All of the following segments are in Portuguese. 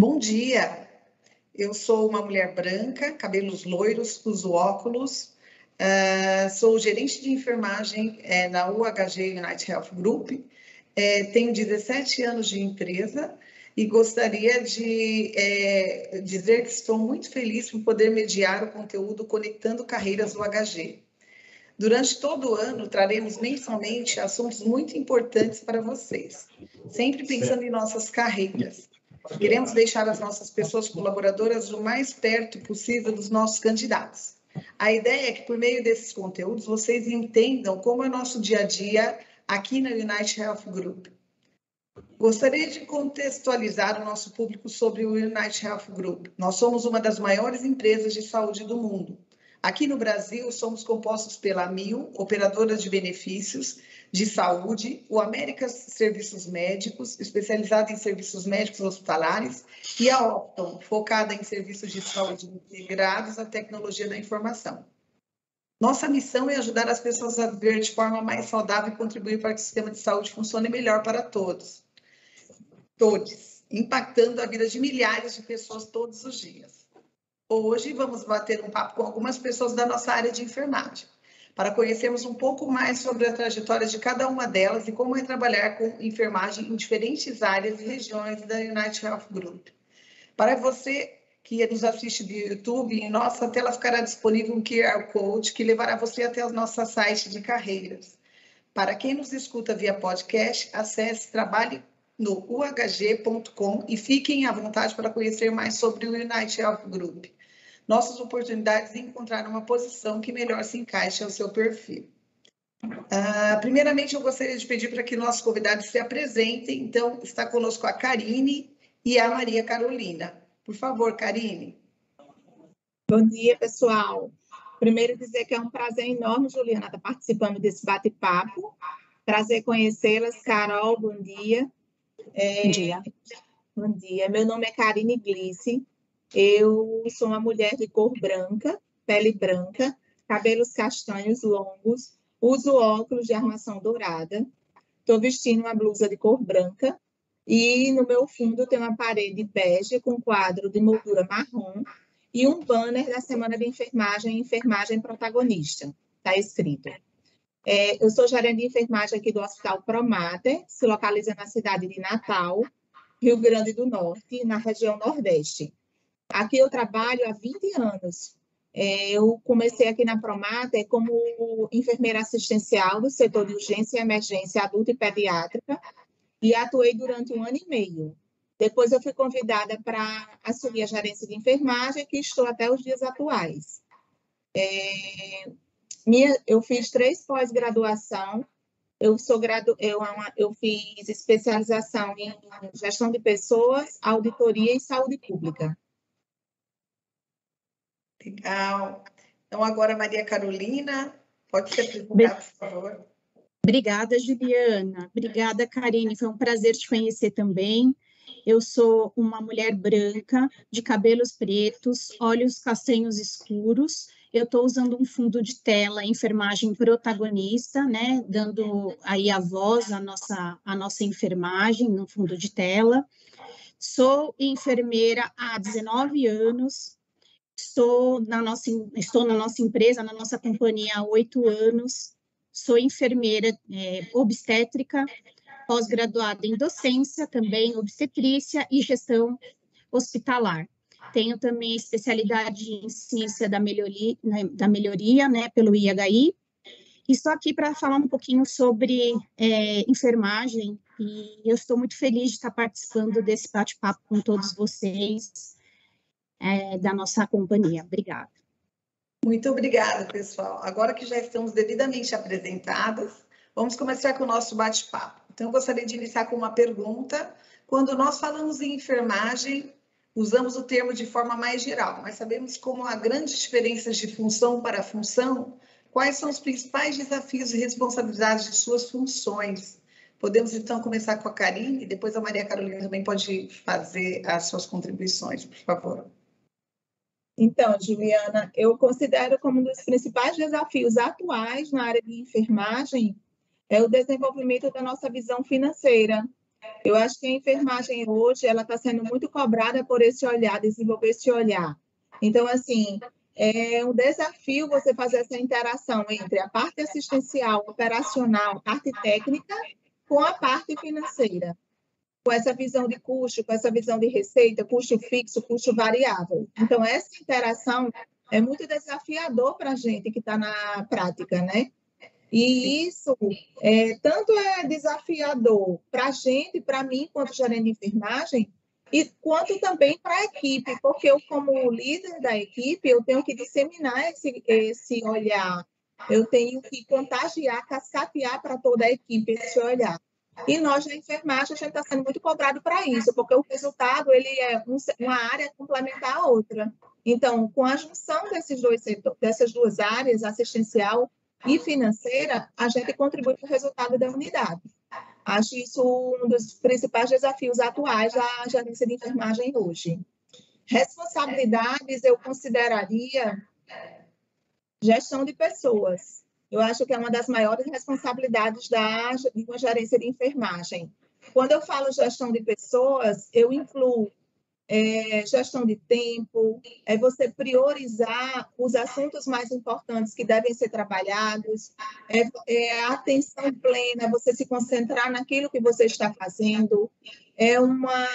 Bom dia, eu sou uma mulher branca, cabelos loiros, uso óculos, uh, sou gerente de enfermagem é, na UHG United Health Group, é, tenho 17 anos de empresa e gostaria de é, dizer que estou muito feliz por poder mediar o conteúdo Conectando Carreiras UHG. Durante todo o ano, traremos mensalmente assuntos muito importantes para vocês, sempre pensando em nossas carreiras. Queremos deixar as nossas pessoas colaboradoras o mais perto possível dos nossos candidatos. A ideia é que, por meio desses conteúdos, vocês entendam como é nosso dia a dia aqui na United Health Group. Gostaria de contextualizar o nosso público sobre o United Health Group. Nós somos uma das maiores empresas de saúde do mundo. Aqui no Brasil, somos compostos pela Mil, operadora de benefícios de saúde, o Américas Serviços Médicos, especializada em serviços médicos hospitalares, e a Opton, focada em serviços de saúde integrados à tecnologia da informação. Nossa missão é ajudar as pessoas a viver de forma mais saudável e contribuir para que o sistema de saúde funcione melhor para todos. Todos, impactando a vida de milhares de pessoas todos os dias. Hoje vamos bater um papo com algumas pessoas da nossa área de enfermagem, para conhecermos um pouco mais sobre a trajetória de cada uma delas e como é trabalhar com enfermagem em diferentes áreas e regiões da United Health Group. Para você que nos assiste do YouTube, em nossa tela ficará disponível um QR Code que levará você até o nosso site de carreiras. Para quem nos escuta via podcast, acesse trabalhe no uhg.com e fiquem à vontade para conhecer mais sobre o United Health Group nossas oportunidades de encontrar uma posição que melhor se encaixe ao seu perfil. Uh, primeiramente, eu gostaria de pedir para que nossos convidados se apresentem. Então, está conosco a Karine e a Maria Carolina. Por favor, Karine. Bom dia, pessoal. Primeiro dizer que é um prazer enorme, Juliana, estar participando desse bate-papo. Prazer conhecê-las. Carol, bom dia. É... Bom dia. Bom dia. Meu nome é Karine Glice. Eu sou uma mulher de cor branca, pele branca, cabelos castanhos longos, uso óculos de armação dourada, estou vestindo uma blusa de cor branca e no meu fundo tem uma parede bege com quadro de moldura marrom e um banner da Semana de Enfermagem, Enfermagem Protagonista, está escrito. É, eu sou gerente de enfermagem aqui do Hospital Promater, se localiza na cidade de Natal, Rio Grande do Norte, na região Nordeste. Aqui eu trabalho há 20 anos. É, eu comecei aqui na Promata como enfermeira assistencial do setor de urgência e emergência adulta e pediátrica e atuei durante um ano e meio. Depois eu fui convidada para assumir a gerência de enfermagem, que estou até os dias atuais. É, minha, eu fiz três pós-graduação. Eu sou gradu, eu, eu fiz especialização em gestão de pessoas, auditoria e saúde pública. Legal. Então, agora, Maria Carolina, pode se apresentar, por favor. Obrigada, Juliana. Obrigada, Karine. Foi um prazer te conhecer também. Eu sou uma mulher branca, de cabelos pretos, olhos castanhos escuros. Eu estou usando um fundo de tela, enfermagem protagonista, né? Dando aí a voz à nossa, à nossa enfermagem no fundo de tela. Sou enfermeira há 19 anos, Estou na nossa, estou na nossa empresa, na nossa companhia há oito anos. Sou enfermeira é, obstétrica, pós-graduada em docência, também obstetrícia e gestão hospitalar. Tenho também especialidade em ciência da melhoria, né, da melhoria né, pelo IHI. E estou aqui para falar um pouquinho sobre é, enfermagem e eu estou muito feliz de estar participando desse bate-papo com todos vocês é, da nossa companhia. Obrigada. Muito obrigada, pessoal. Agora que já estamos devidamente apresentadas, vamos começar com o nosso bate-papo. Então, eu gostaria de iniciar com uma pergunta. Quando nós falamos em enfermagem, usamos o termo de forma mais geral, mas sabemos como há grandes diferenças de função para função. Quais são os principais desafios e responsabilidades de suas funções? Podemos, então, começar com a Karine, e depois a Maria Carolina também pode fazer as suas contribuições, por favor. Então, Juliana, eu considero como um dos principais desafios atuais na área de enfermagem é o desenvolvimento da nossa visão financeira. Eu acho que a enfermagem hoje ela está sendo muito cobrada por esse olhar, desenvolver esse olhar. Então, assim, é um desafio você fazer essa interação entre a parte assistencial, operacional, parte técnica, com a parte financeira, com essa visão de custo, com essa visão de receita, custo fixo, custo variável. Então, essa interação é muito desafiador para a gente que está na prática, né? E isso é, tanto é desafiador para a gente, para mim, quanto gerente de enfermagem, e quanto também para a equipe, porque eu, como líder da equipe, eu tenho que disseminar esse, esse olhar, eu tenho que contagiar, cascatear para toda a equipe esse olhar. E nós, na enfermagem, a gente está sendo muito cobrado para isso, porque o resultado ele é um, uma área complementar a outra. Então, com a junção desses dois setores, dessas duas áreas, assistencial e financeira, a gente contribui para o resultado da unidade. Acho isso um dos principais desafios atuais da gerência de enfermagem hoje. Responsabilidades, eu consideraria gestão de pessoas. Eu acho que é uma das maiores responsabilidades da, de uma gerência de enfermagem. Quando eu falo gestão de pessoas, eu incluo é, gestão de tempo, é você priorizar os assuntos mais importantes que devem ser trabalhados, é, é atenção plena, você se concentrar naquilo que você está fazendo, é uma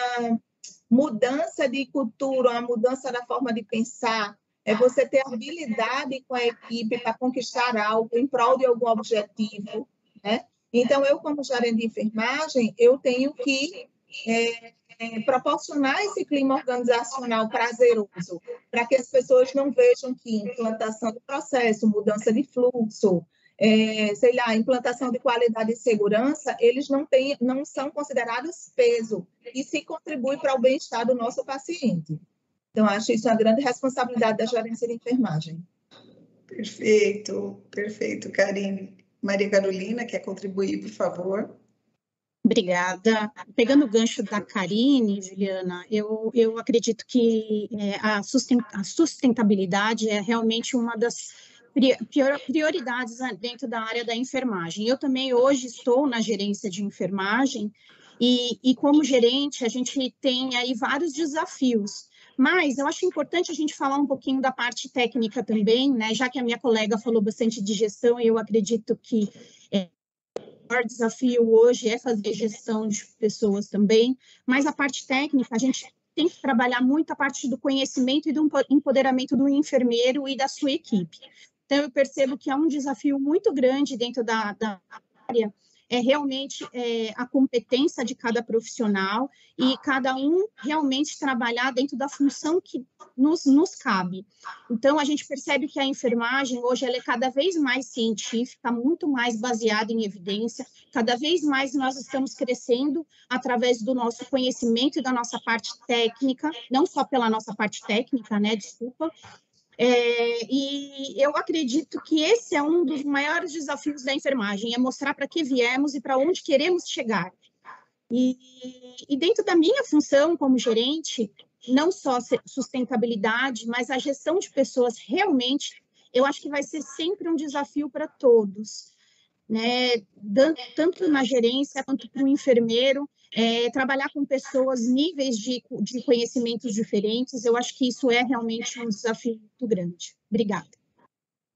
mudança de cultura, uma mudança da forma de pensar, é você ter habilidade com a equipe para conquistar algo em prol de algum objetivo, né? Então, eu, como gerente de enfermagem, eu tenho que é, é, proporcionar esse clima organizacional prazeroso, para que as pessoas não vejam que implantação do processo, mudança de fluxo, é, sei lá, implantação de qualidade e segurança, eles não, têm, não são considerados peso e se contribui para o bem-estar do nosso paciente. Então, acho isso uma grande responsabilidade da gerência de enfermagem. Perfeito, perfeito, Karine. Maria Carolina, quer contribuir, por favor? Obrigada. Pegando o gancho da Karine, Juliana, eu, eu acredito que é, a, sustentabilidade é realmente uma das prioridades dentro da área da enfermagem. Eu também hoje estou na gerência de enfermagem e, e como gerente a gente tem aí vários desafios. Mas eu acho importante a gente falar um pouquinho da parte técnica também, né? Já que a minha colega falou bastante de gestão, eu acredito que é, maior desafio hoje é fazer gestão de pessoas também, mas a parte técnica, a gente tem que trabalhar muito a parte do conhecimento e do empoderamento do enfermeiro e da sua equipe. Então, eu percebo que é um desafio muito grande dentro da, da área é realmente é, a competência de cada profissional e cada um realmente trabalhar dentro da função que nos, nos cabe. Então, a gente percebe que a enfermagem hoje ela é cada vez mais científica, muito mais baseada em evidência, cada vez mais nós estamos crescendo através do nosso conhecimento e da nossa parte técnica, não só pela nossa parte técnica, né, desculpa, é, e eu acredito que esse é um dos maiores desafios da enfermagem, é mostrar para que viemos e para onde queremos chegar. E, e, dentro da minha função como gerente, não só sustentabilidade, mas a gestão de pessoas realmente, eu acho que vai ser sempre um desafio para todos, né? Tanto na gerência quanto para o enfermeiro, é, trabalhar com pessoas, níveis de, de conhecimentos diferentes, eu acho que isso é realmente um desafio muito grande. Obrigada.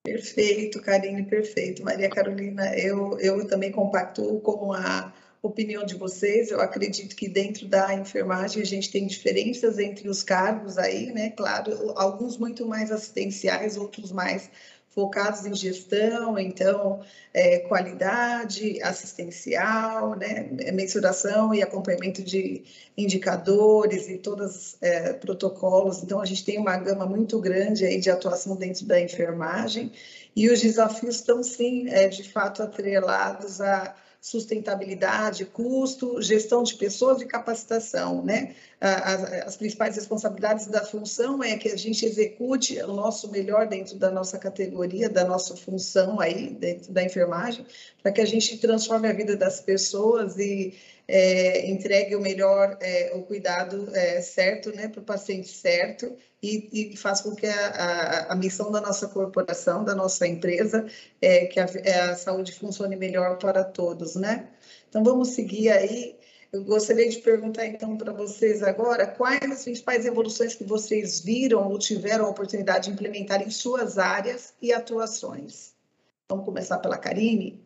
Perfeito, Karine, perfeito. Maria Carolina, eu, eu também compacto com a opinião de vocês. Eu acredito que dentro da enfermagem a gente tem diferenças entre os cargos aí, né? Claro, alguns muito mais assistenciais, outros mais focados em gestão, então, é, qualidade assistencial, né, mensuração e acompanhamento de indicadores e todos é, protocolos. Então, a gente tem uma gama muito grande aí de atuação dentro da enfermagem e os desafios estão, sim, é, de fato, atrelados a sustentabilidade, custo, gestão de pessoas e capacitação, né? As, as, principais responsabilidades da função é que a gente execute o nosso melhor dentro da nossa categoria, da nossa função aí, dentro da enfermagem, para que a gente transforme a vida das pessoas e é, entregue o melhor, é, o cuidado é, certo, né, para o paciente certo e, e faz com que a, a, a, missão da nossa corporação, da nossa empresa, é que a, é, a saúde funcione melhor para todos, né? Então, vamos seguir aí. Eu gostaria de perguntar, então, para vocês agora, quais as principais evoluções que vocês viram ou tiveram a oportunidade de implementar em suas áreas e atuações? Vamos começar pela Karine?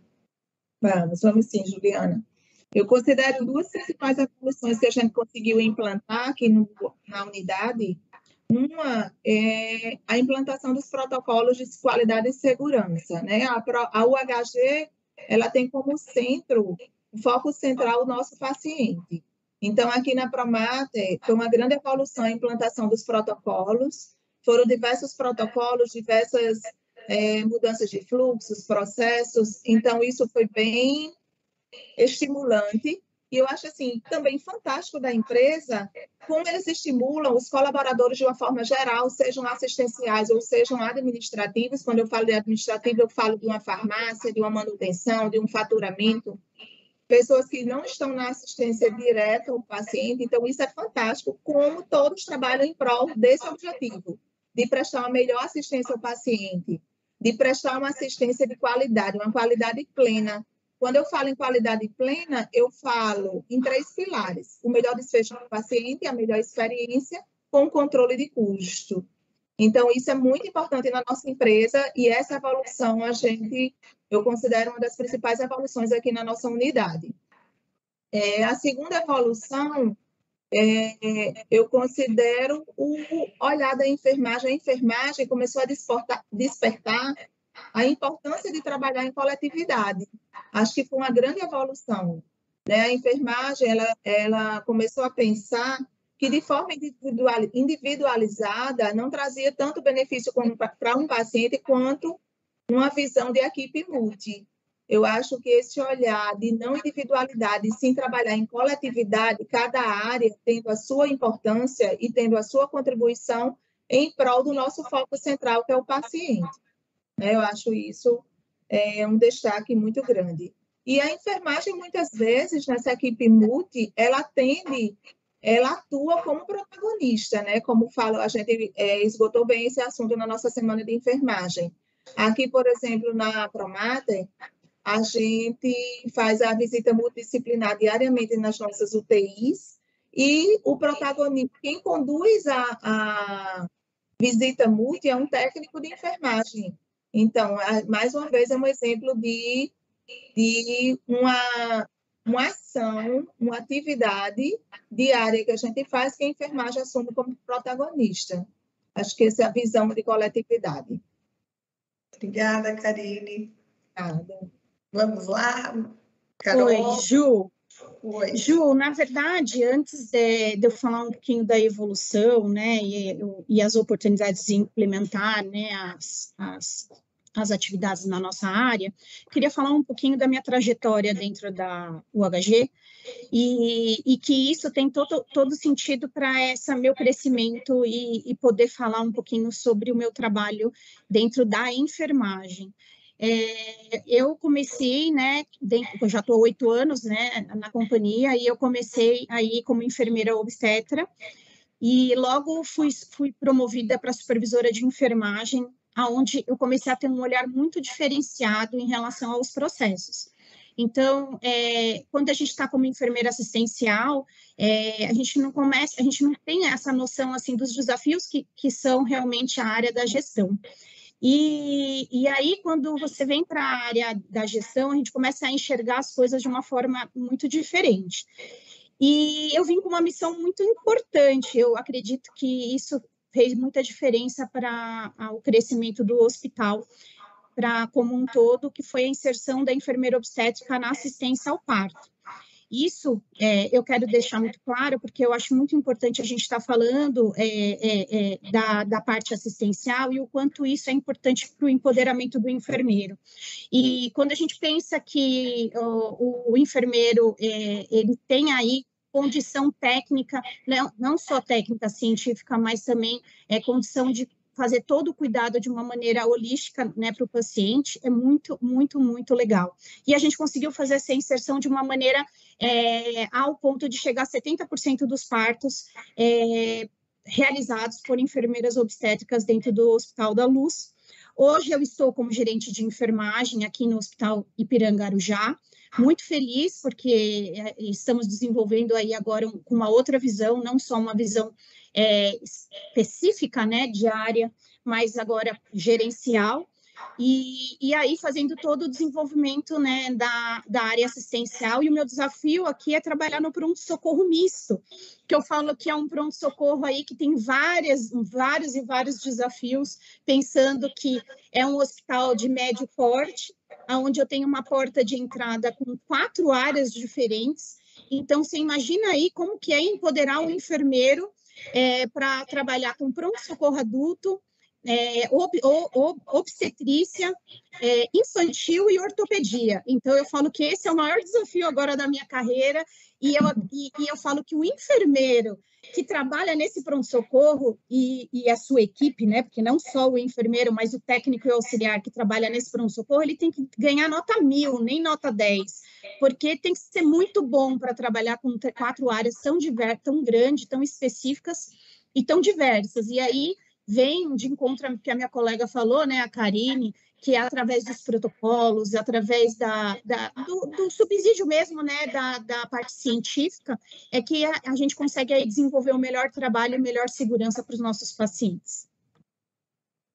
Vamos, vamos sim, Juliana. Eu considero duas principais evoluções que a gente conseguiu implantar aqui no, na unidade. Uma é a implantação dos protocolos de qualidade e segurança. Né? A, a UHG ela tem como centro, foco central, o nosso paciente. Então, aqui na Promate, foi uma grande evolução a implantação dos protocolos. Foram diversos protocolos, diversas é, mudanças de fluxos, processos. Então, isso foi bem estimulante. E eu acho assim também fantástico da empresa como eles estimulam os colaboradores de uma forma geral, sejam assistenciais ou sejam administrativos. Quando eu falo de administrativo, eu falo de uma farmácia, de uma manutenção, de um faturamento. Pessoas que não estão na assistência direta ao paciente. Então, isso é fantástico, como todos trabalham em prol desse objetivo, de prestar uma melhor assistência ao paciente, de prestar uma assistência de qualidade, uma qualidade plena, quando eu falo em qualidade plena, eu falo em três pilares: o melhor desfecho do paciente, a melhor experiência, com controle de custo. Então, isso é muito importante na nossa empresa e essa evolução a gente, eu considero uma das principais evoluções aqui na nossa unidade. É, a segunda evolução, é, eu considero o olhar da enfermagem. A enfermagem começou a despertar, despertar a importância de trabalhar em coletividade. Acho que foi uma grande evolução. Né? A enfermagem ela, ela começou a pensar que de forma individualizada não trazia tanto benefício para um paciente quanto uma visão de equipe multi. Eu acho que esse olhar de não individualidade, sim trabalhar em coletividade, cada área tendo a sua importância e tendo a sua contribuição em prol do nosso foco central, que é o paciente. Né? Eu acho isso é, um destaque muito grande. E a enfermagem, muitas vezes, nessa equipe multi, ela tende, ela atua como protagonista, né? Como fala, a gente é, esgotou bem esse assunto na nossa semana de enfermagem. Aqui, por exemplo, na Promate, a gente faz a visita multidisciplinar diariamente nas nossas UTIs e o protagonista, quem conduz a, a visita multi é um técnico de enfermagem. Então, mais uma vez, é um exemplo de, de uma, uma ação, uma atividade diária que a gente faz que a enfermagem assume como protagonista. Acho que essa é a visão de coletividade. Obrigada, Karine. Obrigada. Vamos lá, Carol. Oi, Ju. Oi. Ju, na verdade, antes de, de, eu falar um pouquinho da evolução, né, e, e as oportunidades de implementar, né, as, as, as atividades na nossa área, queria falar um pouquinho da minha trajetória dentro da UHG e, e que isso tem todo, todo sentido para esse meu crescimento e, e poder falar um pouquinho sobre o meu trabalho dentro da enfermagem. É, eu comecei, né, eu já estou oito anos, né, na companhia, e eu comecei aí como enfermeira obstetra, e logo fui, fui promovida para supervisora de enfermagem, aonde eu comecei a ter um olhar muito diferenciado em relação aos processos. Então, é, quando a gente está como enfermeira assistencial, é, a gente não começa, a gente não tem essa noção assim dos desafios que, que são realmente a área da gestão. E, e aí, quando você vem para a área da gestão, a gente começa a enxergar as coisas de uma forma muito diferente. E eu vim com uma missão muito importante. Eu acredito que isso fez muita diferença para o crescimento do hospital, para como um todo, que foi a inserção da enfermeira obstétrica na assistência ao parto. Isso é, eu quero deixar muito claro, porque eu acho muito importante a gente estar tá falando é, é, é, da, da, parte assistencial e o quanto isso é importante para o empoderamento do enfermeiro. E quando a gente pensa que o, o enfermeiro é, ele tem aí condição técnica, não, não só técnica científica, mas também é condição de fazer todo o cuidado de uma maneira holística né, para o paciente é muito, muito, muito legal. E a gente conseguiu fazer essa inserção de uma maneira é, ao ponto de chegar a 70% dos partos é, realizados por enfermeiras obstétricas dentro do Hospital da Luz. Hoje eu estou como gerente de enfermagem aqui no Hospital Ipiranga Arujá, muito feliz porque é, estamos desenvolvendo aí agora um, uma outra visão, não só uma visão é, específica, né, de área, mas agora gerencial, e, e aí fazendo todo o desenvolvimento né, da, da área assistencial, e o meu desafio aqui é trabalhar no pronto-socorro misto, que eu falo que é um pronto-socorro aí que tem várias, vários e vários desafios, pensando que é um hospital de médio porte, onde eu tenho uma porta de entrada com quatro áreas diferentes, então, você imagina aí como que é empoderar o enfermeiro é, para trabalhar com pronto-socorro adulto, é, ob, ob, obstetrícia, é, infantil e ortopedia. Então, eu falo que esse é o maior desafio agora da minha carreira, e eu, e, e eu falo que o enfermeiro que trabalha nesse pronto-socorro e, e, a sua equipe, né, porque não só o enfermeiro, mas o técnico e o auxiliar que trabalha nesse pronto-socorro, ele tem que ganhar nota mil, nem nota 10, porque tem que ser muito bom para trabalhar com quatro áreas tão, diver, tão grandes, tão específicas e tão diversas. E aí vem de encontro que a minha colega falou, né, a Karine, que é através dos protocolos, através da, da do, do, subsídio mesmo, né, da, da parte científica, é que a, a gente consegue desenvolver o um melhor trabalho e melhor segurança para os nossos pacientes.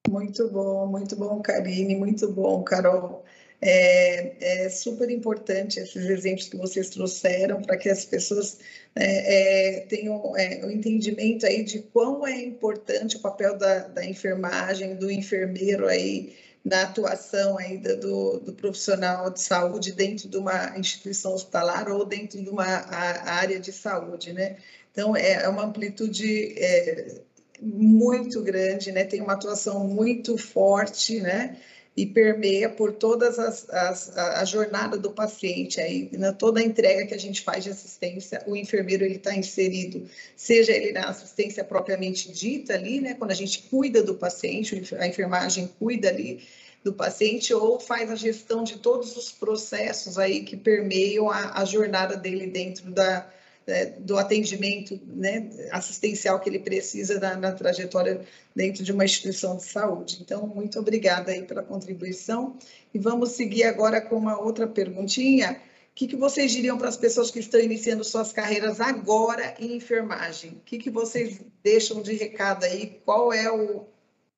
Muito bom, muito bom, Karine, muito bom, Carol. É, é, super importante esses exemplos que vocês trouxeram para que as pessoas é, é tenham é, o entendimento aí de quão é importante o papel da, da enfermagem, do enfermeiro aí na atuação ainda do, do, profissional de saúde dentro de uma instituição hospitalar ou dentro de uma área de saúde, né? Então, é, é uma amplitude é, muito grande, né? Tem uma atuação muito forte, né? E permeia por todas as, as a, jornada do paciente aí, na toda a entrega que a gente faz de assistência, o enfermeiro ele está inserido, seja ele na assistência propriamente dita ali, né, quando a gente cuida do paciente, a enfermagem cuida ali do paciente ou faz a gestão de todos os processos aí que permeiam a, a jornada dele dentro da, é, do atendimento né, assistencial que ele precisa na, na, trajetória dentro de uma instituição de saúde. Então, muito obrigada aí pela contribuição. E vamos seguir agora com uma outra perguntinha. O que, que vocês diriam para as pessoas que estão iniciando suas carreiras agora em enfermagem? O que, que vocês deixam de recado aí? Qual é o,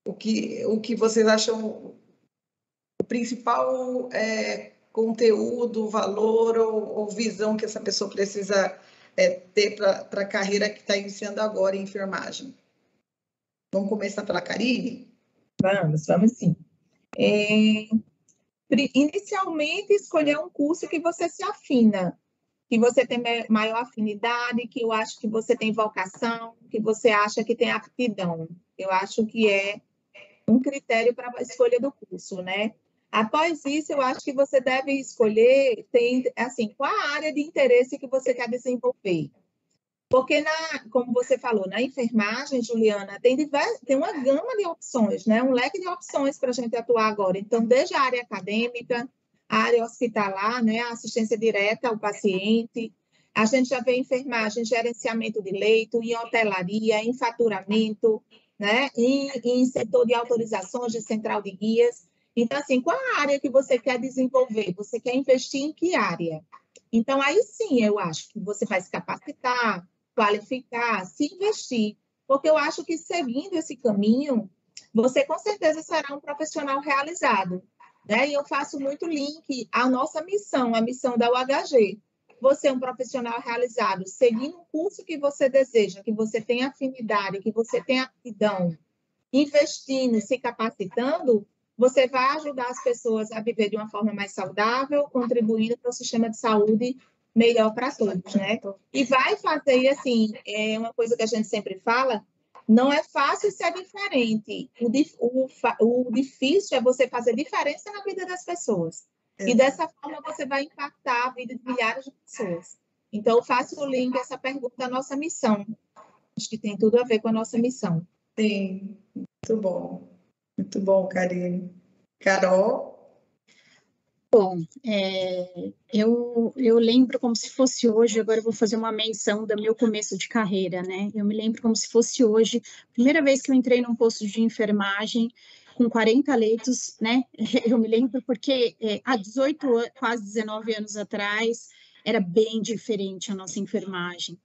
o, que, o que vocês acham o principal é, conteúdo, valor ou, ou visão que essa pessoa precisa é, ter para a carreira que está iniciando agora em enfermagem? Vamos começar pela Karine? Vamos, vamos sim. É, inicialmente, escolher um curso que você se afina, que você tem maior afinidade, que eu acho que você tem vocação, que você acha que tem aptidão. Eu acho que é um critério para a escolha do curso, né? Após isso, eu acho que você deve escolher, tem, assim, qual a área de interesse que você quer desenvolver. Porque, na, como você falou, na enfermagem, Juliana, tem, divers, tem uma gama de opções, né? um leque de opções para a gente atuar agora. Então, desde a área acadêmica, a área hospitalar, né? a assistência direta ao paciente, a gente já vê enfermagem, gerenciamento de leito, em hotelaria, em faturamento, né? em, em setor de autorizações de central de guias. Então, assim, qual a área que você quer desenvolver? Você quer investir em que área? Então, aí sim, eu acho que você vai se capacitar, qualificar, se investir, porque eu acho que seguindo esse caminho, você com certeza será um profissional realizado. Né? E eu faço muito link à nossa missão, a missão da UHG. Você é um profissional realizado, seguindo o curso que você deseja, que você tem afinidade, que você tem aptidão, investindo, se capacitando, você vai ajudar as pessoas a viver de uma forma mais saudável, contribuindo para o sistema de saúde melhor para todos, né? E vai fazer, assim, é uma coisa que a gente sempre fala, não é fácil ser diferente. O, o, o difícil é você fazer diferença na vida das pessoas. É. E dessa forma você vai impactar a vida de milhares de pessoas. Então, faço o link essa pergunta da nossa missão. Acho que tem tudo a ver com a nossa missão. Sim, muito bom. Muito bom, Karine. Carol? Bom, é, eu, eu lembro como se fosse hoje, agora eu vou fazer uma menção do meu começo de carreira, né? Eu me lembro como se fosse hoje, primeira vez que eu entrei num posto de enfermagem, com 40 leitos, né? Eu me lembro porque é, há 18, quase 19 anos atrás, era bem diferente a nossa enfermagem.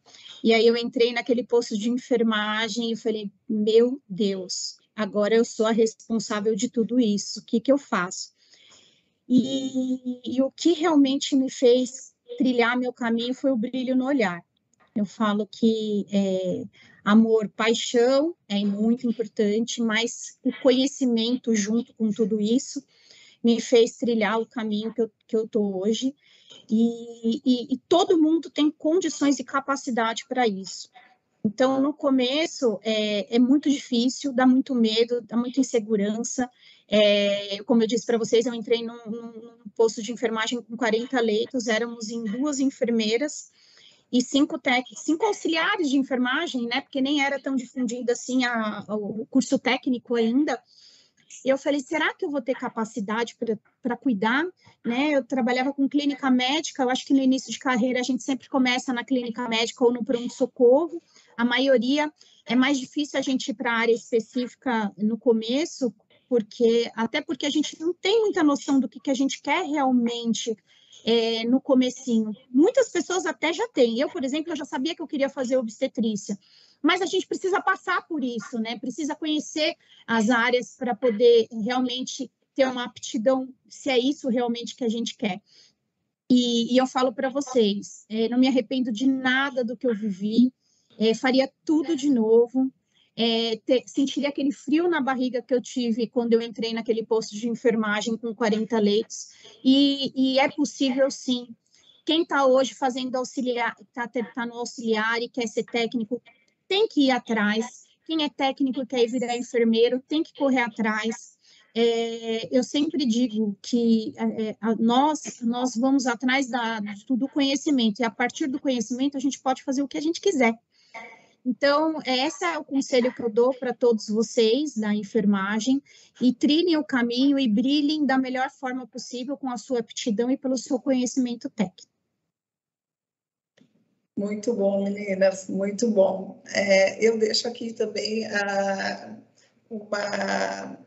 E aí eu entrei naquele posto de enfermagem e falei, meu Deus, agora eu sou a responsável de tudo isso, o que, que eu faço? E, e o que realmente me fez trilhar meu caminho foi o brilho no olhar. Eu falo que é, amor, paixão é muito importante, mas o conhecimento junto com tudo isso me fez trilhar o caminho que eu, que eu tô hoje. E, e, e todo mundo tem condições e capacidade para isso. Então, no começo, é, é, muito difícil, dá muito medo, dá muita insegurança. É, como eu disse para vocês, eu entrei num, num, posto de enfermagem com 40 leitos, éramos em duas enfermeiras e cinco técnicos, cinco auxiliares de enfermagem, né? Porque nem era tão difundido assim a, a, o curso técnico ainda. E eu falei, será que eu vou ter capacidade para cuidar? Né? Eu trabalhava com clínica médica, eu acho que no início de carreira a gente sempre começa na clínica médica ou no pronto-socorro. A maioria é mais difícil a gente ir para a área específica no começo, porque até porque a gente não tem muita noção do que, que a gente quer realmente é, no comecinho. Muitas pessoas até já têm. Eu, por exemplo, eu já sabia que eu queria fazer obstetrícia mas a gente precisa passar por isso, né? Precisa conhecer as áreas para poder realmente ter uma aptidão, se é isso realmente que a gente quer. E, e eu falo para vocês, é, não me arrependo de nada do que eu vivi, é, faria tudo de novo, é, ter, sentiria aquele frio na barriga que eu tive quando eu entrei naquele posto de enfermagem com 40 leitos, e, e é possível sim. Quem está hoje fazendo auxiliar, está tá no auxiliar e quer ser técnico, tem que ir atrás. Quem é técnico quer virar enfermeiro, tem que correr atrás. É, eu sempre digo que é, nós nós vamos atrás da, do conhecimento e a partir do conhecimento a gente pode fazer o que a gente quiser. Então, esse é o conselho que eu dou para todos vocês da enfermagem e trilhem o caminho e brilhem da melhor forma possível com a sua aptidão e pelo seu conhecimento técnico. Muito bom, meninas, muito bom. É, eu deixo aqui também uh, uma,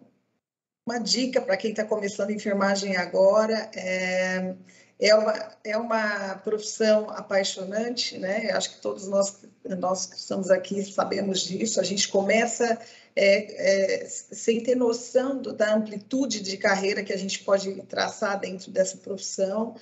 uma dica para quem está começando enfermagem agora. É, é, uma, é uma profissão apaixonante, né? Eu acho que todos nós, nós que estamos aqui sabemos disso. A gente começa é, é, sem ter noção do, da amplitude de carreira que a gente pode traçar dentro dessa profissão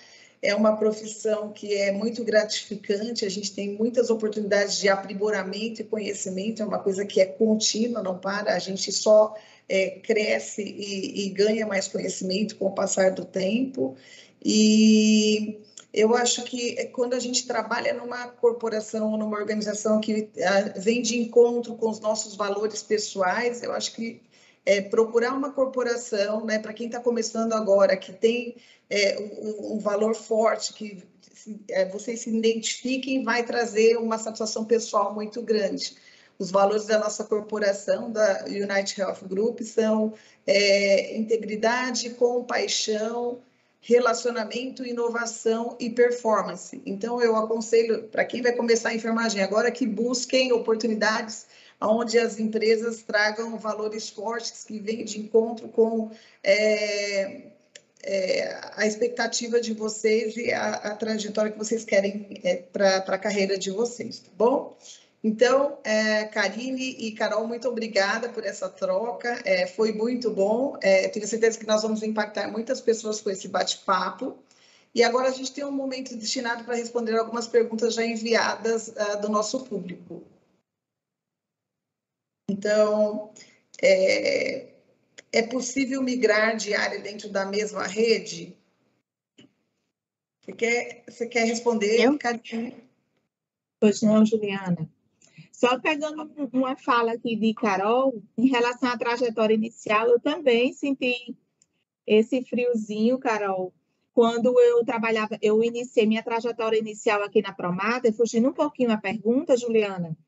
é uma profissão que é muito gratificante, a gente tem muitas oportunidades de aprimoramento e conhecimento, é uma coisa que é contínua, não para, a gente só é, cresce e, e, ganha mais conhecimento com o passar do tempo. E eu acho que quando a gente trabalha numa corporação, numa organização que ah, vem de encontro com os nossos valores pessoais, eu acho que é, procurar uma corporação, né, para quem está começando agora, que tem é, um, um, valor forte, que é, vocês se identifiquem, vai trazer uma satisfação pessoal muito grande. Os valores da nossa corporação, da United Health Group, são é, integridade, compaixão, relacionamento, inovação e performance. Então, eu aconselho para quem vai começar a enfermagem agora que busquem oportunidades onde as empresas tragam valores fortes que vêm de encontro com é, é, a expectativa de vocês e a, a trajetória que vocês querem é, para a carreira de vocês, tá bom? Então, é, Karine e Carol, muito obrigada por essa troca, é, foi muito bom. É, tenho certeza que nós vamos impactar muitas pessoas com esse bate-papo. E agora a gente tem um momento destinado para responder algumas perguntas já enviadas uh, do nosso público. Então, é, é possível migrar de área dentro da mesma rede? Você quer, você quer responder, Eu? Pois não, Juliana. Só pegando uma fala aqui de Carol, em relação à trajetória inicial, eu também senti esse friozinho, Carol, quando eu trabalhava, eu iniciei minha trajetória inicial aqui na Promata, fugindo um pouquinho a pergunta, Juliana,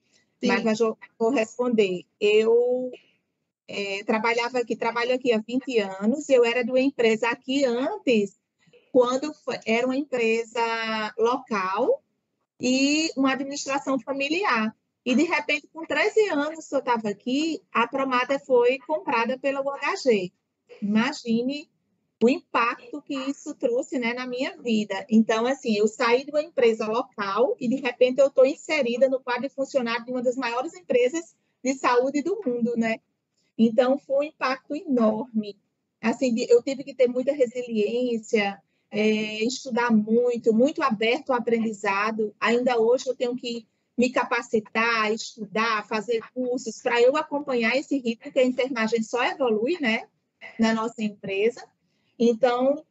Sim. mas eu vou responder. Eu é, trabalhava aqui, trabalho aqui há 20 anos, eu era de uma empresa aqui antes, quando era uma empresa local e uma administração familiar. E, de repente, com 13 anos que eu estava aqui, a Promata foi comprada pela UHG. Imagine o impacto que isso trouxe né, na minha vida. Então, assim, eu saí de uma empresa local e, de repente, eu estou inserida no quadro de funcionário de uma das maiores empresas de saúde do mundo, né? Então, foi um impacto enorme. Assim, eu tive que ter muita resiliência, é, estudar muito, muito aberto ao aprendizado. Ainda hoje eu tenho que me capacitar, estudar, fazer cursos para eu acompanhar esse ritmo que a enfermagem só evolui, né, na nossa empresa. Então,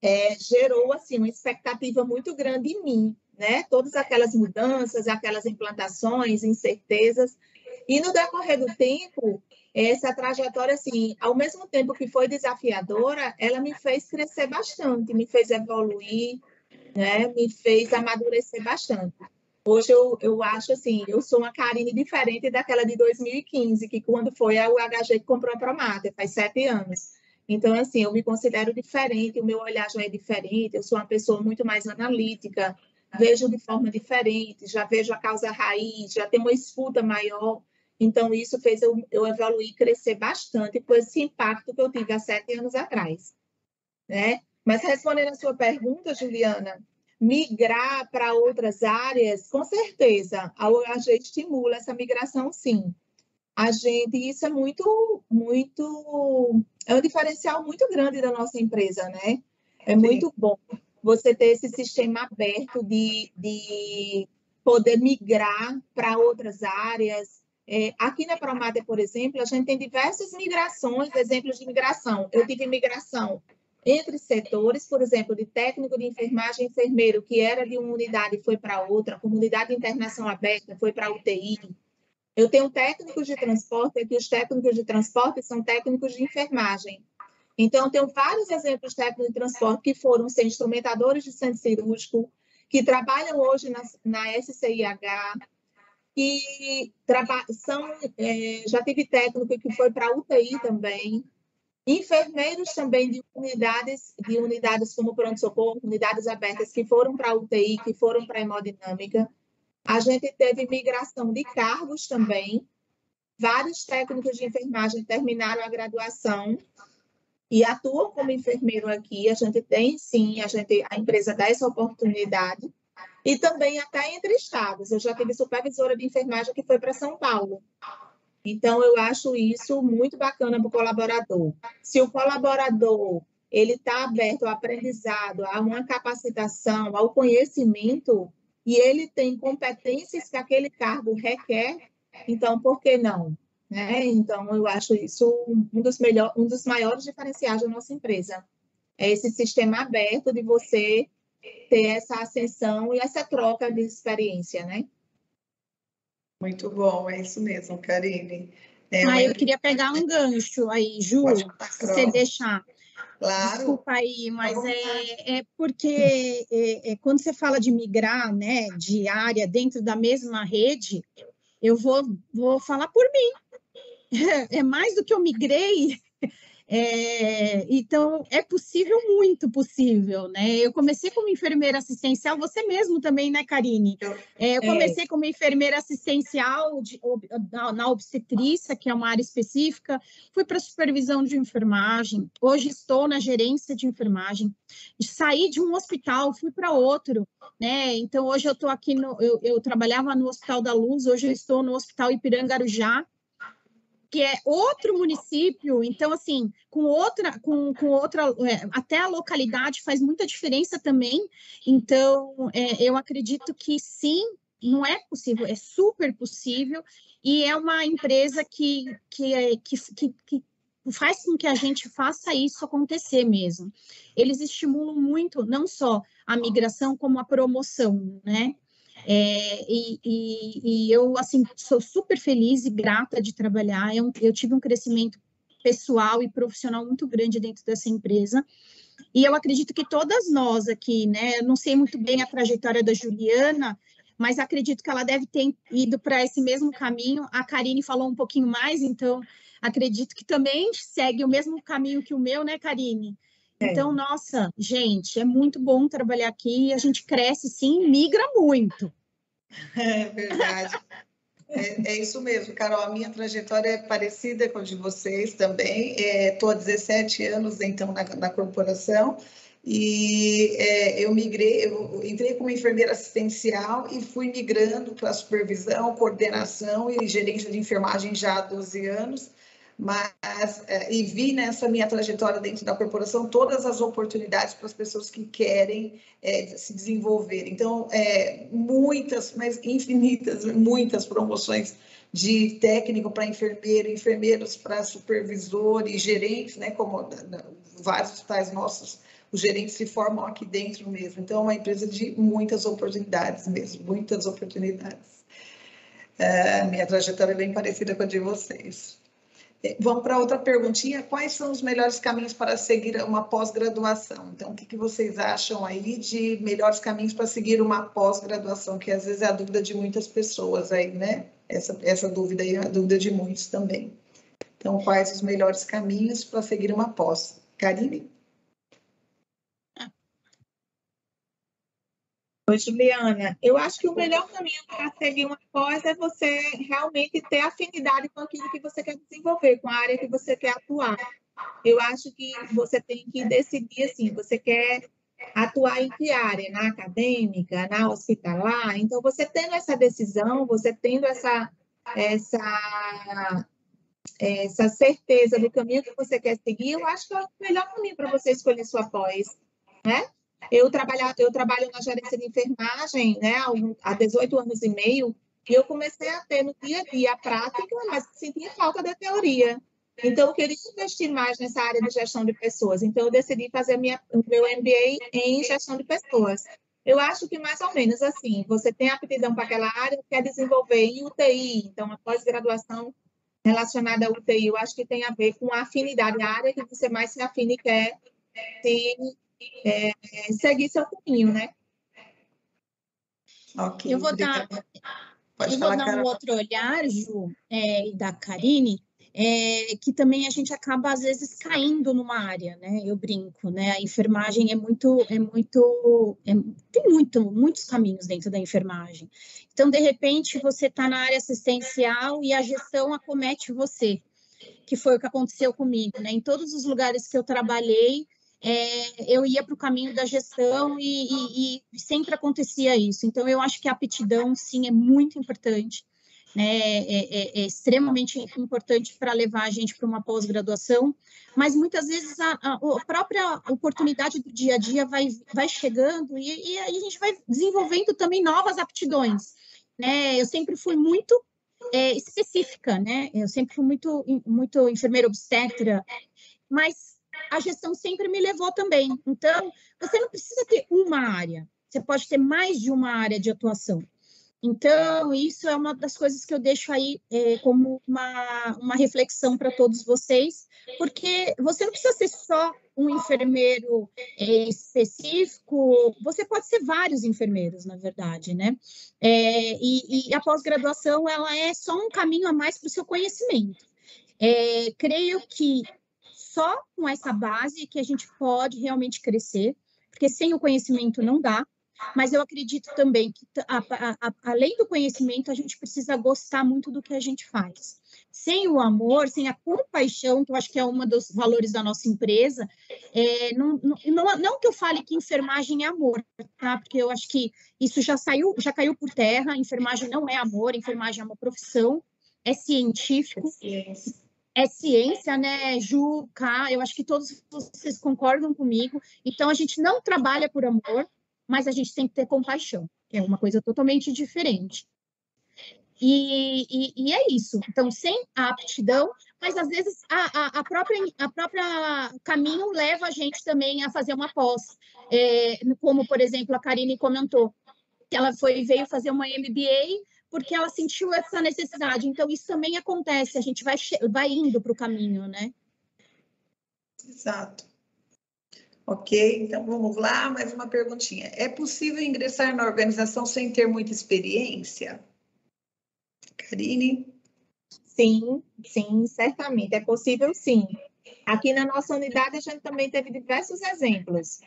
é, gerou assim uma expectativa muito grande em mim, né? Todas aquelas mudanças, aquelas implantações, incertezas. E no decorrer do tempo, essa trajetória, assim, ao mesmo tempo que foi desafiadora, ela me fez crescer bastante, me fez evoluir, né? Me fez amadurecer bastante. Hoje eu, eu acho assim, eu sou uma Karine diferente daquela de 2015, que quando foi a UHG que comprou a Promata, faz sete anos. Então, assim, eu me considero diferente, o meu olhar já é diferente, eu sou uma pessoa muito mais analítica, vejo de forma diferente, já vejo a causa raiz, já tenho uma escuta maior. Então, isso fez eu, eu evoluir e crescer bastante com esse impacto que eu tive há sete anos atrás. Né? Mas respondendo a sua pergunta, Juliana, migrar para outras áreas, com certeza, a OAG estimula essa migração, sim. A gente, isso é muito, muito, é um diferencial muito grande da nossa empresa, né? É muito sim. bom você ter esse sistema aberto de, de poder migrar para outras áreas. É, aqui na Promata, por exemplo, a gente tem diversas migrações, exemplos de migração. Eu tive migração entre setores, por exemplo, de técnico de enfermagem enfermeiro, que era de uma unidade e foi para outra, comunidade de internação aberta foi para UTI. Eu tenho técnicos de transporte, aqui os técnicos de transporte são técnicos de enfermagem. Então, tenho vários exemplos de técnicos de transporte que foram ser instrumentadores de centro cirúrgico, que trabalham hoje na, na SCIH, que são, é, já tive técnico que foi para UTI também, Enfermeiros também de unidades, de unidades como pronto-socorro, unidades abertas que foram para UTI, que foram para hemodinâmica. A gente teve migração de cargos também. Vários técnicos de enfermagem terminaram a graduação e atuam como enfermeiro aqui. A gente tem, sim, a, gente, a empresa dá essa oportunidade. E também até entre estados. Eu já tive supervisora de enfermagem que foi para São Paulo. Então, eu acho isso muito bacana para o colaborador. Se o colaborador ele está aberto ao aprendizado, a uma capacitação, ao conhecimento, e ele tem competências que aquele cargo requer, então, por que não? Né? Então, eu acho isso um dos, melhor, um dos maiores diferenciais da nossa empresa. É esse sistema aberto de você ter essa ascensão e essa troca de experiência, né? Muito bom, é isso mesmo, Karine. É, ah, eu queria pegar um gancho aí, Ju, se você deixar. Claro. Desculpa aí, mas é, é porque é, é, quando você fala de migrar, né, de área dentro da mesma rede, eu vou, vou falar por mim. É mais do que eu migrei, é, então, é possível, muito possível, né? Eu comecei como enfermeira assistencial, você mesmo também, né, Karine? É, eu é. comecei como enfermeira assistencial de, na, na obstetrícia, que é uma área específica, fui para supervisão de enfermagem, hoje estou na gerência de enfermagem, saí de um hospital, fui para outro, né? Então, hoje eu estou aqui, no, eu, eu trabalhava no Hospital da Luz, hoje eu estou no Hospital Ipirangarujá, que é outro município, então assim, com outra, com, com outra, é, até a localidade faz muita diferença também. Então, é, eu acredito que sim, não é possível, é super possível e é uma empresa que, que, é, que, que, que faz com que a gente faça isso acontecer mesmo. Eles estimulam muito não só a migração como a promoção, né? É, e, e, e, eu, assim, sou super feliz e grata de trabalhar. Eu, eu tive um crescimento pessoal e profissional muito grande dentro dessa empresa. E eu acredito que todas nós aqui, né, eu não sei muito bem a trajetória da Juliana, mas acredito que ela deve ter ido para esse mesmo caminho. A Karine falou um pouquinho mais, então acredito que também segue o mesmo caminho que o meu, né, Karine? É. Então, nossa, gente, é muito bom trabalhar aqui. A gente cresce sim, migra muito. É verdade. É, é, isso mesmo, Carol. A minha trajetória é parecida com a de vocês também. Estou é, há 17 anos, então, na, na corporação. E é, eu migrei, eu entrei como enfermeira assistencial e fui migrando para supervisão, coordenação e gerência de enfermagem já há 12 anos mas é, e vi nessa minha trajetória dentro da corporação todas as oportunidades para as pessoas que querem é, se desenvolver. Então, é, muitas, mas infinitas, muitas promoções de técnico para enfermeiro, enfermeiros para supervisor e gerentes, né, como vários hospitais nossos, os gerentes se formam aqui dentro mesmo. Então, é uma empresa de muitas oportunidades mesmo, muitas oportunidades. É, minha trajetória é bem parecida com a de vocês. Vamos para outra perguntinha. Quais são os melhores caminhos para seguir uma pós-graduação? Então, o que, que, vocês acham aí de melhores caminhos para seguir uma pós-graduação? Que às vezes é a dúvida de muitas pessoas aí, né? Essa, essa dúvida aí é a dúvida de muitos também. Então, quais os melhores caminhos para seguir uma pós? Karine? Oi, Juliana. Eu acho que o melhor caminho para seguir uma pós é você realmente ter afinidade com aquilo que você quer desenvolver, com a área que você quer atuar. Eu acho que você tem que decidir assim, você quer atuar em que área? Na acadêmica, na hospitalar? Então, você tendo essa decisão, você tendo essa, essa, essa certeza do caminho que você quer seguir, eu acho que é o melhor caminho para você escolher sua pós, né? Eu trabalho, eu trabalho na gerência de enfermagem né, há 18 anos e meio, e eu comecei a ter no dia a dia a prática, mas sentia falta da teoria. Então, eu queria investir mais nessa área de gestão de pessoas. Então, eu decidi fazer minha, o meu MBA em gestão de pessoas. Eu acho que mais ou menos assim, você tem aptidão para aquela área, quer desenvolver em UTI, então a pós-graduação relacionada à UTI, eu acho que tem a ver com a afinidade, a área que você mais se afine e quer se é, seguir seu caminho, né? Ok. Eu vou dar, eu vou dar um outro olhar, Ju, é, da Karine, é, que também a gente acaba às vezes caindo numa área, né? Eu brinco, né? A enfermagem é muito, é muito, é, tem muito, muitos caminhos dentro da enfermagem. Então, de repente, você está na área assistencial e a gestão acomete você, que foi o que aconteceu comigo, né? Em todos os lugares que eu trabalhei, é, eu ia para o caminho da gestão e, e, e, sempre acontecia isso. Então, eu acho que a aptidão, sim, é muito importante, né? é, é, é extremamente importante para levar a gente para uma pós-graduação, mas muitas vezes a, a, própria oportunidade do dia a dia vai, vai chegando e, e a gente vai desenvolvendo também novas aptidões. Né? Eu sempre fui muito é, específica, né? Eu sempre fui muito, muito enfermeira obstetra, mas a gestão sempre me levou também. Então, você não precisa ter uma área, você pode ter mais de uma área de atuação. Então, isso é uma das coisas que eu deixo aí é, como uma, uma reflexão para todos vocês, porque você não precisa ser só um enfermeiro é, específico, você pode ser vários enfermeiros, na verdade, né? É, e, e, a pós-graduação, ela é só um caminho a mais para o seu conhecimento. É, creio que só com essa base que a gente pode realmente crescer, porque sem o conhecimento não dá. Mas eu acredito também que, a, a, a, além do conhecimento, a gente precisa gostar muito do que a gente faz. Sem o amor, sem a compaixão, que eu acho que é um dos valores da nossa empresa, é, não, não, não, que eu fale que enfermagem é amor, tá? Porque eu acho que isso já saiu, já caiu por terra. Enfermagem não é amor, enfermagem é uma profissão, é científico. É é ciência, né, Ju, eu acho que todos vocês concordam comigo. Então, a gente não trabalha por amor, mas a gente tem que ter compaixão, é uma coisa totalmente diferente. E, e, e é isso. Então, sem a aptidão, mas às vezes a, a, a, própria, a própria caminho leva a gente também a fazer uma pós. É, como, por exemplo, a Karine comentou, que ela foi, veio fazer uma MBA porque ela sentiu essa necessidade. Então, isso também acontece, a gente vai, vai indo para o caminho, né? Exato. Ok, então vamos lá, mais uma perguntinha. É possível ingressar na organização sem ter muita experiência? Karine? Sim, sim, certamente. É possível sim. Aqui na nossa unidade, a gente também teve diversos exemplos.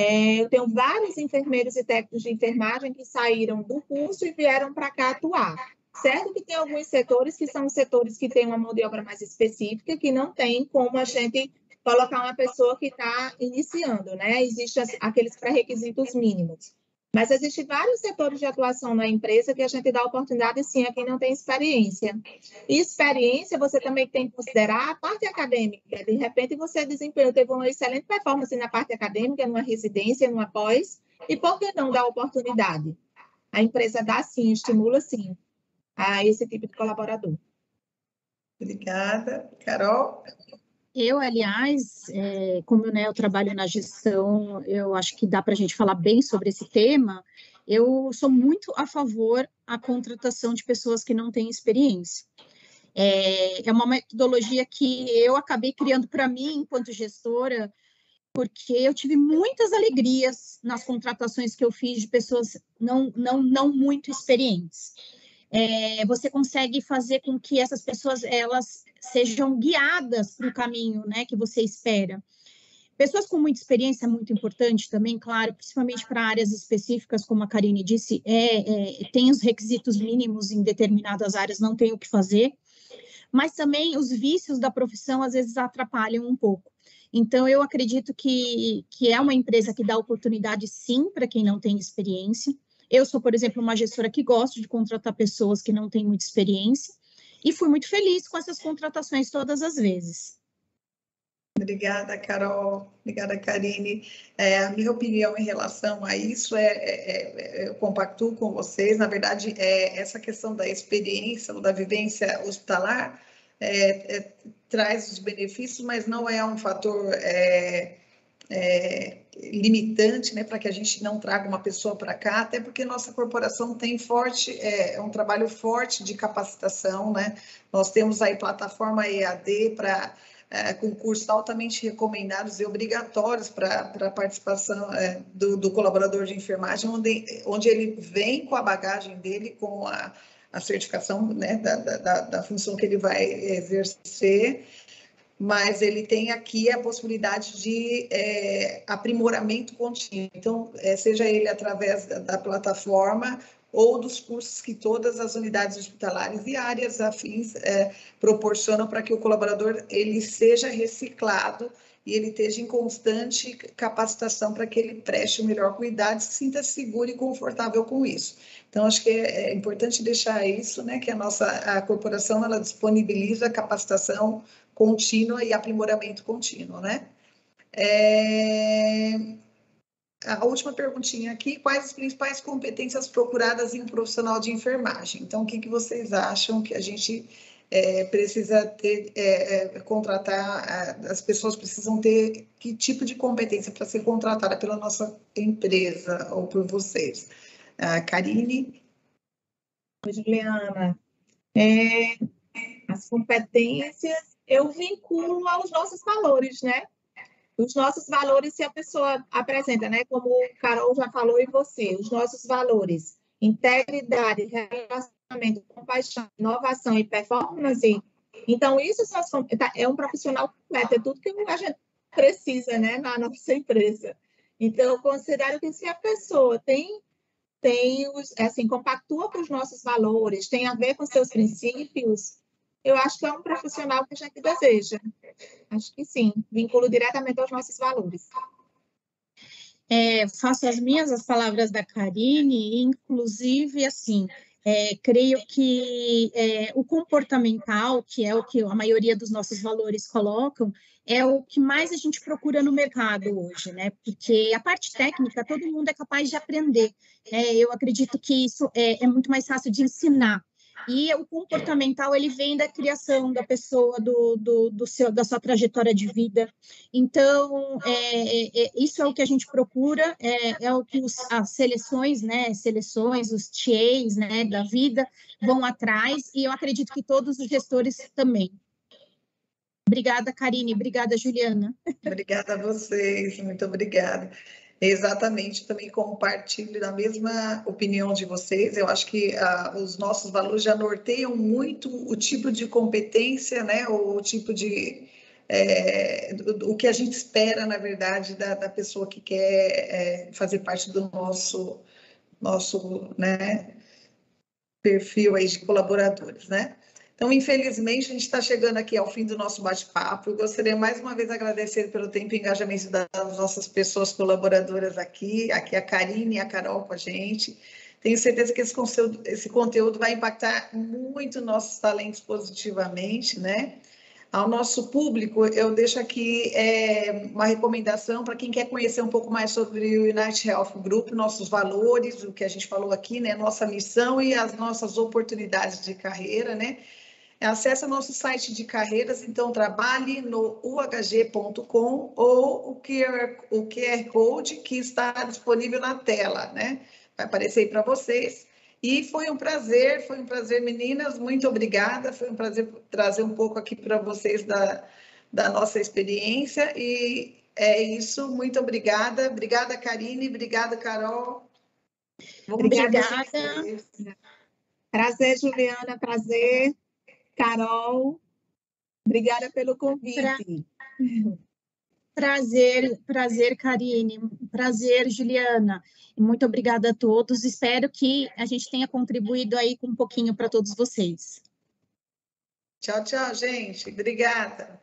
É, eu tenho vários enfermeiros e técnicos de enfermagem que saíram do curso e vieram para cá atuar. Certo que tem alguns setores que são setores que têm uma mão de obra mais específica, que não tem como a gente colocar uma pessoa que está iniciando, né? Existem aqueles pré-requisitos mínimos. Mas existem vários setores de atuação na empresa que a gente dá oportunidade, sim, a quem não tem experiência. E experiência, você também tem que considerar a parte acadêmica. De repente, você desempenhou, teve uma excelente performance na parte acadêmica, numa residência, numa pós, e por que não dar oportunidade? A empresa dá sim, estimula sim a esse tipo de colaborador. Obrigada. Carol? Eu, aliás, é, como né, eu trabalho na gestão, eu acho que dá para a gente falar bem sobre esse tema. Eu sou muito a favor a contratação de pessoas que não têm experiência. É, é uma metodologia que eu acabei criando para mim, enquanto gestora, porque eu tive muitas alegrias nas contratações que eu fiz de pessoas não, não, não muito experientes. É, você consegue fazer com que essas pessoas elas sejam guiadas para o caminho né, que você espera. Pessoas com muita experiência é muito importante também, claro, principalmente para áreas específicas, como a Karine disse, é, é, tem os requisitos mínimos em determinadas áreas, não tem o que fazer, mas também os vícios da profissão às vezes atrapalham um pouco. Então, eu acredito que, que é uma empresa que dá oportunidade, sim, para quem não tem experiência. Eu sou, por exemplo, uma gestora que gosto de contratar pessoas que não têm muita experiência, e fui muito feliz com essas contratações todas as vezes. Obrigada, Carol. Obrigada, Karine. É, a minha opinião em relação a isso é, é, é, eu compactuo com vocês. Na verdade, é, essa questão da experiência ou da vivência hospitalar é, é, traz os benefícios, mas não é um fator é, limitante né, para que a gente não traga uma pessoa para cá, até porque nossa corporação tem forte, é, é, um trabalho forte de capacitação, né? Nós temos aí plataforma EAD para é, concursos altamente recomendados e obrigatórios para a participação é, do, do, colaborador de enfermagem, onde, onde ele vem com a bagagem dele, com a, a certificação né, da, da, da função que ele vai exercer, mas ele tem aqui a possibilidade de é, aprimoramento contínuo. Então, é, seja ele através da, da, plataforma ou dos cursos que todas as unidades hospitalares e áreas afins é, proporcionam para que o colaborador ele seja reciclado e ele esteja em constante capacitação para que ele preste o melhor cuidado e se sinta seguro e confortável com isso. Então, acho que é, é importante deixar isso, né, que a nossa a corporação, ela disponibiliza capacitação contínua e aprimoramento contínuo, né? É... A última perguntinha aqui, quais as principais competências procuradas em um profissional de enfermagem? Então, o que, que vocês acham que a gente é, precisa ter, é, é, contratar, as pessoas precisam ter que tipo de competência para ser contratada pela nossa empresa ou por vocês? A Karine? Juliana, é, as competências eu vinculo aos nossos valores, né? Os nossos valores, se a pessoa apresenta, né? Como o Carol já falou e você, os nossos valores, integridade, relacionamento, compaixão, inovação e performance. Então, isso tá, é um profissional completo, é tudo que a gente precisa, né? Na nossa empresa. Então, eu considero que se a pessoa tem tem os, assim, compactua com os nossos valores, tem a ver com seus princípios, eu acho que é um profissional que a gente deseja. Acho que sim, vinculo diretamente aos nossos valores. É, faço as minhas as palavras da Karine, inclusive, assim, é, creio que é, o comportamental, que é o que a maioria dos nossos valores colocam, é o que mais a gente procura no mercado hoje, né? Porque a parte técnica todo mundo é capaz de aprender. É, eu acredito que isso é, é muito mais fácil de ensinar. E o comportamental ele vem da criação da pessoa, do, do, do seu, da sua trajetória de vida. Então, é, é, é isso é o que a gente procura, é, é o que os, as seleções, né, seleções, os TAs, né, da vida vão atrás, e eu acredito que todos os gestores também. Obrigada, Karine. Obrigada, Juliana. Obrigada a vocês. Muito obrigada. Exatamente, também compartilho da mesma opinião de vocês. Eu acho que ah, os nossos valores já norteiam muito o tipo de competência, né? O tipo de é, o que a gente espera, na verdade, da, da pessoa que quer é, fazer parte do nosso nosso, né? perfil aí de colaboradores, né? Então, infelizmente, a gente está chegando aqui ao fim do nosso bate-papo. Gostaria mais uma vez de agradecer pelo tempo e engajamento das nossas pessoas colaboradoras aqui, aqui a Karine e a Carol com a gente. Tenho certeza que esse conteúdo, esse conteúdo vai impactar muito nossos talentos positivamente, né? Ao nosso público, eu deixo aqui é, uma recomendação para quem quer conhecer um pouco mais sobre o United Health Group, nossos valores, o que a gente falou aqui, né? Nossa missão e as nossas oportunidades de carreira, né? Acesse nosso site de carreiras, então trabalhe no uhg.com ou o QR, o QR Code que está disponível na tela, né? Vai aparecer aí para vocês. E foi um prazer, foi um prazer, meninas, muito obrigada. Foi um prazer trazer um pouco aqui para vocês da, da nossa experiência. E é isso, muito obrigada. Obrigada, Karine, obrigada, Carol. obrigada. Prazer, Juliana, prazer. Carol, obrigada pelo convite. Prazer, prazer, Karine. Prazer, Juliana. Muito obrigada a todos. Espero que a gente tenha contribuído aí com um pouquinho para todos vocês. Tchau, tchau, gente. Obrigada.